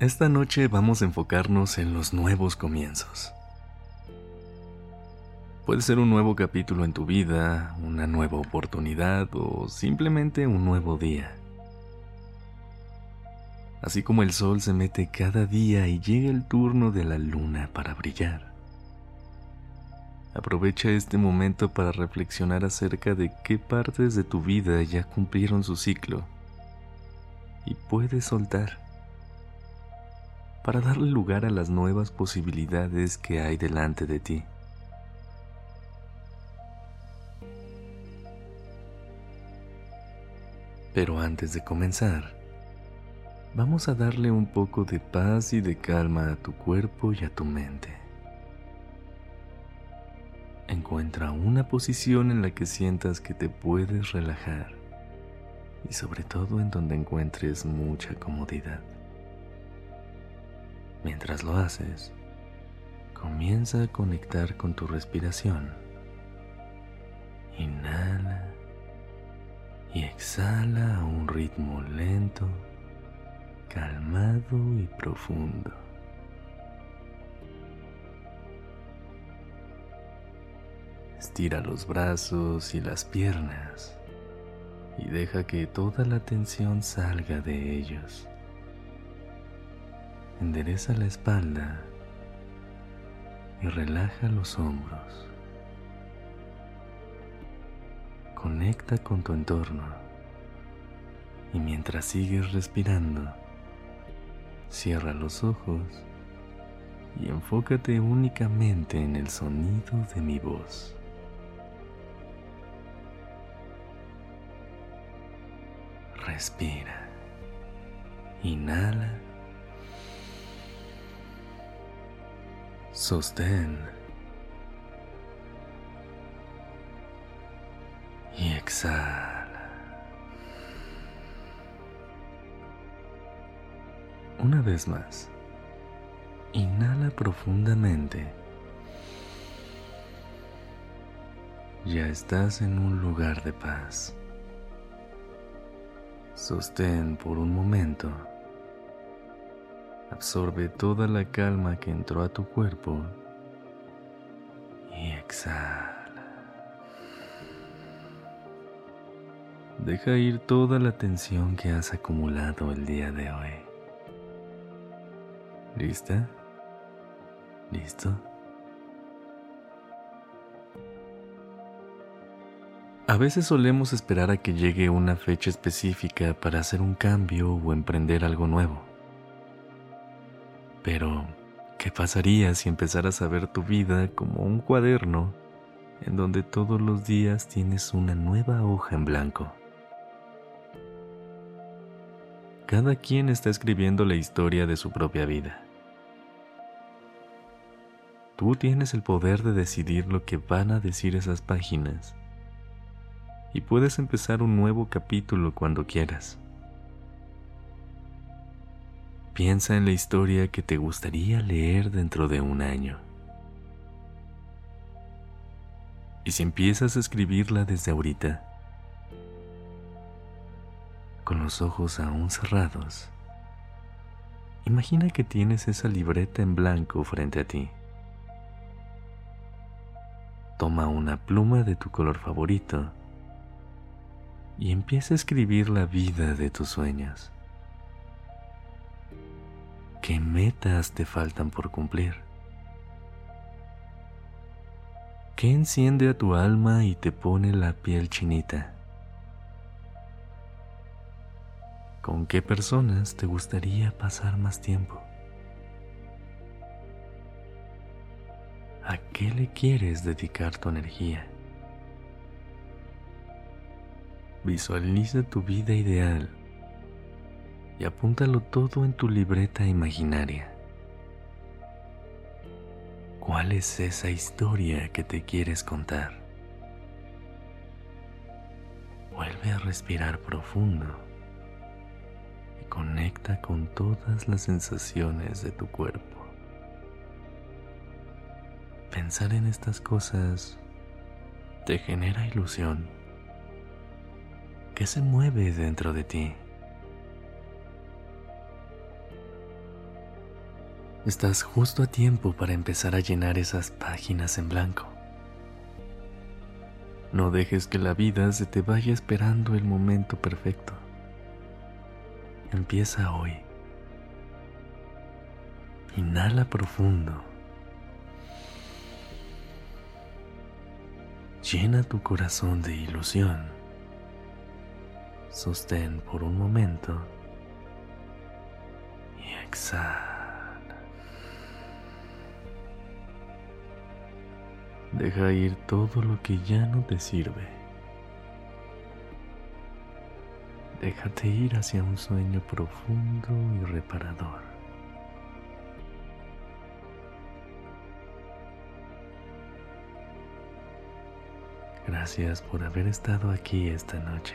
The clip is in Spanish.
Esta noche vamos a enfocarnos en los nuevos comienzos. Puede ser un nuevo capítulo en tu vida, una nueva oportunidad o simplemente un nuevo día. Así como el sol se mete cada día y llega el turno de la luna para brillar. Aprovecha este momento para reflexionar acerca de qué partes de tu vida ya cumplieron su ciclo y puedes soltar para darle lugar a las nuevas posibilidades que hay delante de ti. Pero antes de comenzar, vamos a darle un poco de paz y de calma a tu cuerpo y a tu mente. Encuentra una posición en la que sientas que te puedes relajar y sobre todo en donde encuentres mucha comodidad. Mientras lo haces, comienza a conectar con tu respiración. Inhala y exhala a un ritmo lento, calmado y profundo. Estira los brazos y las piernas y deja que toda la tensión salga de ellos. Endereza la espalda y relaja los hombros. Conecta con tu entorno y mientras sigues respirando, cierra los ojos y enfócate únicamente en el sonido de mi voz. Respira. Inhala. Sostén. Y exhala. Una vez más. Inhala profundamente. Ya estás en un lugar de paz. Sostén por un momento. Absorbe toda la calma que entró a tu cuerpo y exhala. Deja ir toda la tensión que has acumulado el día de hoy. ¿Lista? ¿Listo? A veces solemos esperar a que llegue una fecha específica para hacer un cambio o emprender algo nuevo. Pero, ¿qué pasaría si empezaras a ver tu vida como un cuaderno en donde todos los días tienes una nueva hoja en blanco? Cada quien está escribiendo la historia de su propia vida. Tú tienes el poder de decidir lo que van a decir esas páginas y puedes empezar un nuevo capítulo cuando quieras. Piensa en la historia que te gustaría leer dentro de un año. Y si empiezas a escribirla desde ahorita, con los ojos aún cerrados, imagina que tienes esa libreta en blanco frente a ti. Toma una pluma de tu color favorito y empieza a escribir la vida de tus sueños. ¿Qué metas te faltan por cumplir? ¿Qué enciende a tu alma y te pone la piel chinita? ¿Con qué personas te gustaría pasar más tiempo? ¿A qué le quieres dedicar tu energía? Visualiza tu vida ideal y apúntalo todo en tu libreta imaginaria. ¿Cuál es esa historia que te quieres contar? Vuelve a respirar profundo y conecta con todas las sensaciones de tu cuerpo. Pensar en estas cosas te genera ilusión. ¿Qué se mueve dentro de ti? Estás justo a tiempo para empezar a llenar esas páginas en blanco. No dejes que la vida se te vaya esperando el momento perfecto. Empieza hoy. Inhala profundo. Llena tu corazón de ilusión. Sostén por un momento y exhala. Deja ir todo lo que ya no te sirve. Déjate ir hacia un sueño profundo y reparador. Gracias por haber estado aquí esta noche.